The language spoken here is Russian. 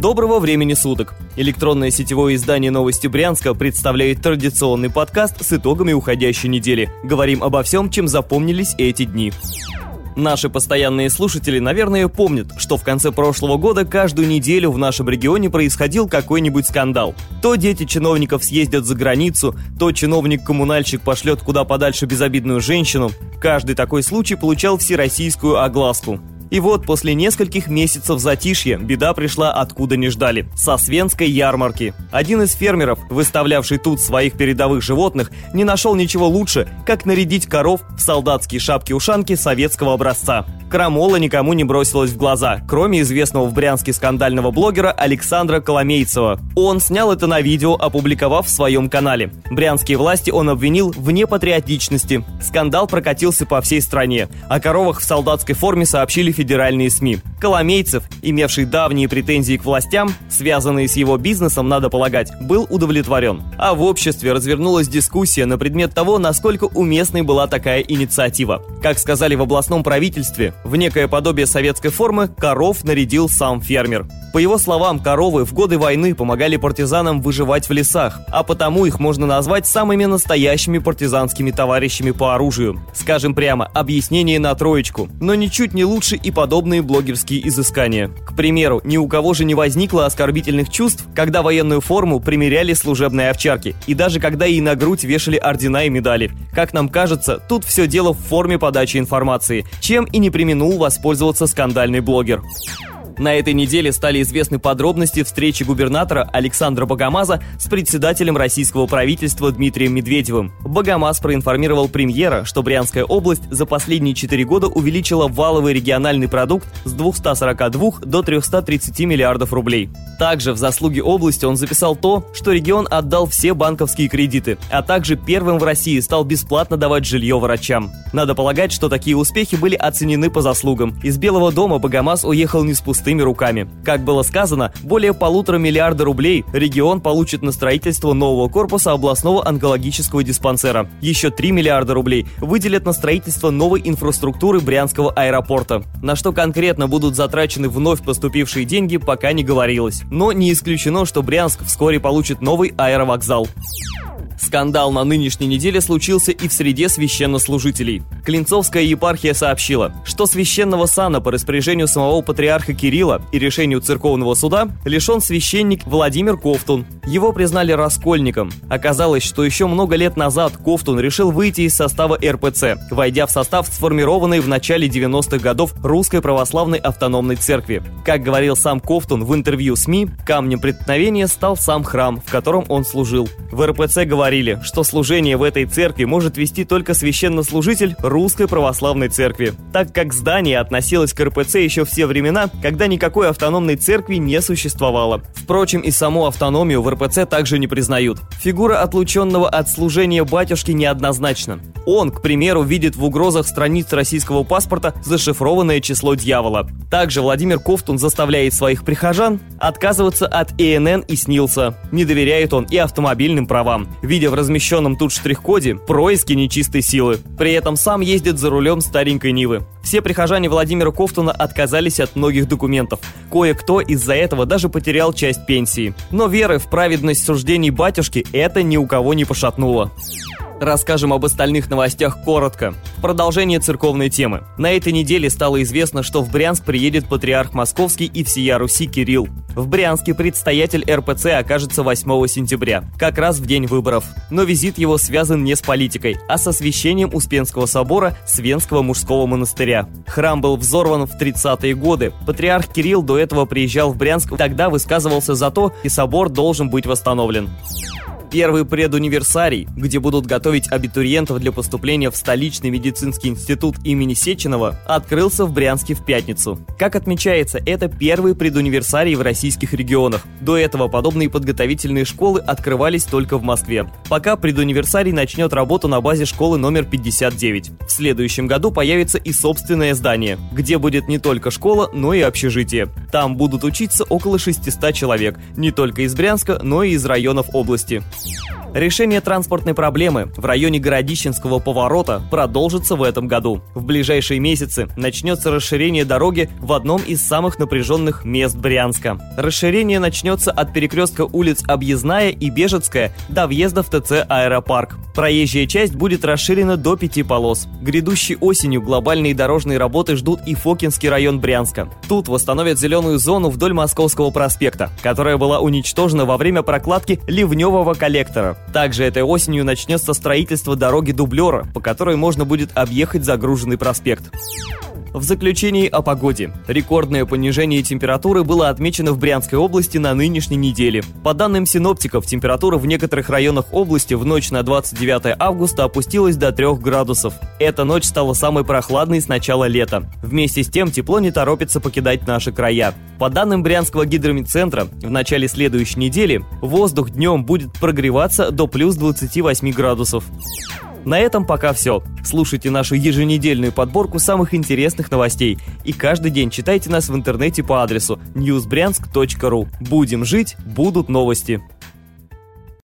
Доброго времени суток! Электронное сетевое издание «Новости Брянска» представляет традиционный подкаст с итогами уходящей недели. Говорим обо всем, чем запомнились эти дни. Наши постоянные слушатели, наверное, помнят, что в конце прошлого года каждую неделю в нашем регионе происходил какой-нибудь скандал. То дети чиновников съездят за границу, то чиновник-коммунальщик пошлет куда подальше безобидную женщину. Каждый такой случай получал всероссийскую огласку. И вот после нескольких месяцев затишья беда пришла откуда не ждали – со Свенской ярмарки. Один из фермеров, выставлявший тут своих передовых животных, не нашел ничего лучше, как нарядить коров в солдатские шапки-ушанки советского образца. Крамола никому не бросилась в глаза, кроме известного в Брянске скандального блогера Александра Коломейцева. Он снял это на видео, опубликовав в своем канале. Брянские власти он обвинил в непатриотичности. Скандал прокатился по всей стране. О коровах в солдатской форме сообщили федеральные СМИ. Коломейцев, имевший давние претензии к властям, связанные с его бизнесом, надо полагать, был удовлетворен. А в обществе развернулась дискуссия на предмет того, насколько уместной была такая инициатива. Как сказали в областном правительстве, в некое подобие советской формы коров нарядил сам фермер. По его словам, коровы в годы войны помогали партизанам выживать в лесах, а потому их можно назвать самыми настоящими партизанскими товарищами по оружию. Скажем прямо, объяснение на троечку, но ничуть не лучше и подобные блогерские изыскания. К примеру, ни у кого же не возникло оскорбительных чувств, когда военную форму примеряли служебные овчарки, и даже когда ей на грудь вешали ордена и медали. Как нам кажется, тут все дело в форме подачи информации, чем и не применул воспользоваться скандальный блогер. На этой неделе стали известны подробности встречи губернатора Александра Богомаза с председателем российского правительства Дмитрием Медведевым. Богомаз проинформировал премьера, что Брянская область за последние 4 года увеличила валовый региональный продукт с 242 до 330 миллиардов рублей. Также в заслуге области он записал то, что регион отдал все банковские кредиты, а также первым в России стал бесплатно давать жилье врачам. Надо полагать, что такие успехи были оценены по заслугам. Из Белого дома Богомаз уехал не с пустым пустыми руками. Как было сказано, более полутора миллиарда рублей регион получит на строительство нового корпуса областного онкологического диспансера. Еще 3 миллиарда рублей выделят на строительство новой инфраструктуры Брянского аэропорта. На что конкретно будут затрачены вновь поступившие деньги, пока не говорилось. Но не исключено, что Брянск вскоре получит новый аэровокзал. Скандал на нынешней неделе случился и в среде священнослужителей. Клинцовская епархия сообщила, что священного сана по распоряжению самого патриарха Кирилла и решению церковного суда лишен священник Владимир Ковтун. Его признали раскольником. Оказалось, что еще много лет назад Ковтун решил выйти из состава РПЦ, войдя в состав сформированной в начале 90-х годов Русской Православной Автономной Церкви. Как говорил сам Ковтун в интервью СМИ, камнем преткновения стал сам храм, в котором он служил. В РПЦ говорили, говорили, что служение в этой церкви может вести только священнослужитель Русской Православной Церкви, так как здание относилось к РПЦ еще в те времена, когда никакой автономной церкви не существовало. Впрочем, и саму автономию в РПЦ также не признают. Фигура отлученного от служения батюшки неоднозначна. Он, к примеру, видит в угрозах страниц российского паспорта зашифрованное число дьявола. Также Владимир Ковтун заставляет своих прихожан отказываться от ИНН и СНИЛСа. Не доверяет он и автомобильным правам, видя в размещенном тут штрих-коде происки нечистой силы. При этом сам ездит за рулем старенькой Нивы. Все прихожане Владимира Ковтуна отказались от многих документов. Кое-кто из-за этого даже потерял часть пенсии. Но веры в праведность суждений батюшки это ни у кого не пошатнуло. Расскажем об остальных новостях коротко. Продолжение церковной темы. На этой неделе стало известно, что в Брянск приедет патриарх Московский и всея Руси Кирилл. В Брянске предстоятель РПЦ окажется 8 сентября, как раз в день выборов. Но визит его связан не с политикой, а с освящением Успенского собора Свенского мужского монастыря. Храм был взорван в 30-е годы. Патриарх Кирилл до этого приезжал в Брянск, тогда высказывался за то, и собор должен быть восстановлен. Первый предуниверсарий, где будут готовить абитуриентов для поступления в столичный медицинский институт имени Сеченова, открылся в Брянске в пятницу. Как отмечается, это первый предуниверсарий в российских регионах. До этого подобные подготовительные школы открывались только в Москве. Пока предуниверсарий начнет работу на базе школы номер 59. В следующем году появится и собственное здание, где будет не только школа, но и общежитие. Там будут учиться около 600 человек, не только из Брянска, но и из районов области. Yeah. Решение транспортной проблемы в районе Городищенского поворота продолжится в этом году. В ближайшие месяцы начнется расширение дороги в одном из самых напряженных мест Брянска. Расширение начнется от перекрестка улиц Объездная и Бежецкая до въезда в ТЦ «Аэропарк». Проезжая часть будет расширена до пяти полос. Грядущей осенью глобальные дорожные работы ждут и Фокинский район Брянска. Тут восстановят зеленую зону вдоль Московского проспекта, которая была уничтожена во время прокладки ливневого коллектора. Также этой осенью начнется строительство дороги дублера, по которой можно будет объехать загруженный проспект. В заключении о погоде. Рекордное понижение температуры было отмечено в Брянской области на нынешней неделе. По данным синоптиков, температура в некоторых районах области в ночь на 29 августа опустилась до 3 градусов. Эта ночь стала самой прохладной с начала лета. Вместе с тем тепло не торопится покидать наши края. По данным Брянского гидромедцентра, в начале следующей недели воздух днем будет прогреваться до плюс 28 градусов. На этом пока все. Слушайте нашу еженедельную подборку самых интересных новостей и каждый день читайте нас в интернете по адресу newsbryansk.ru. Будем жить, будут новости.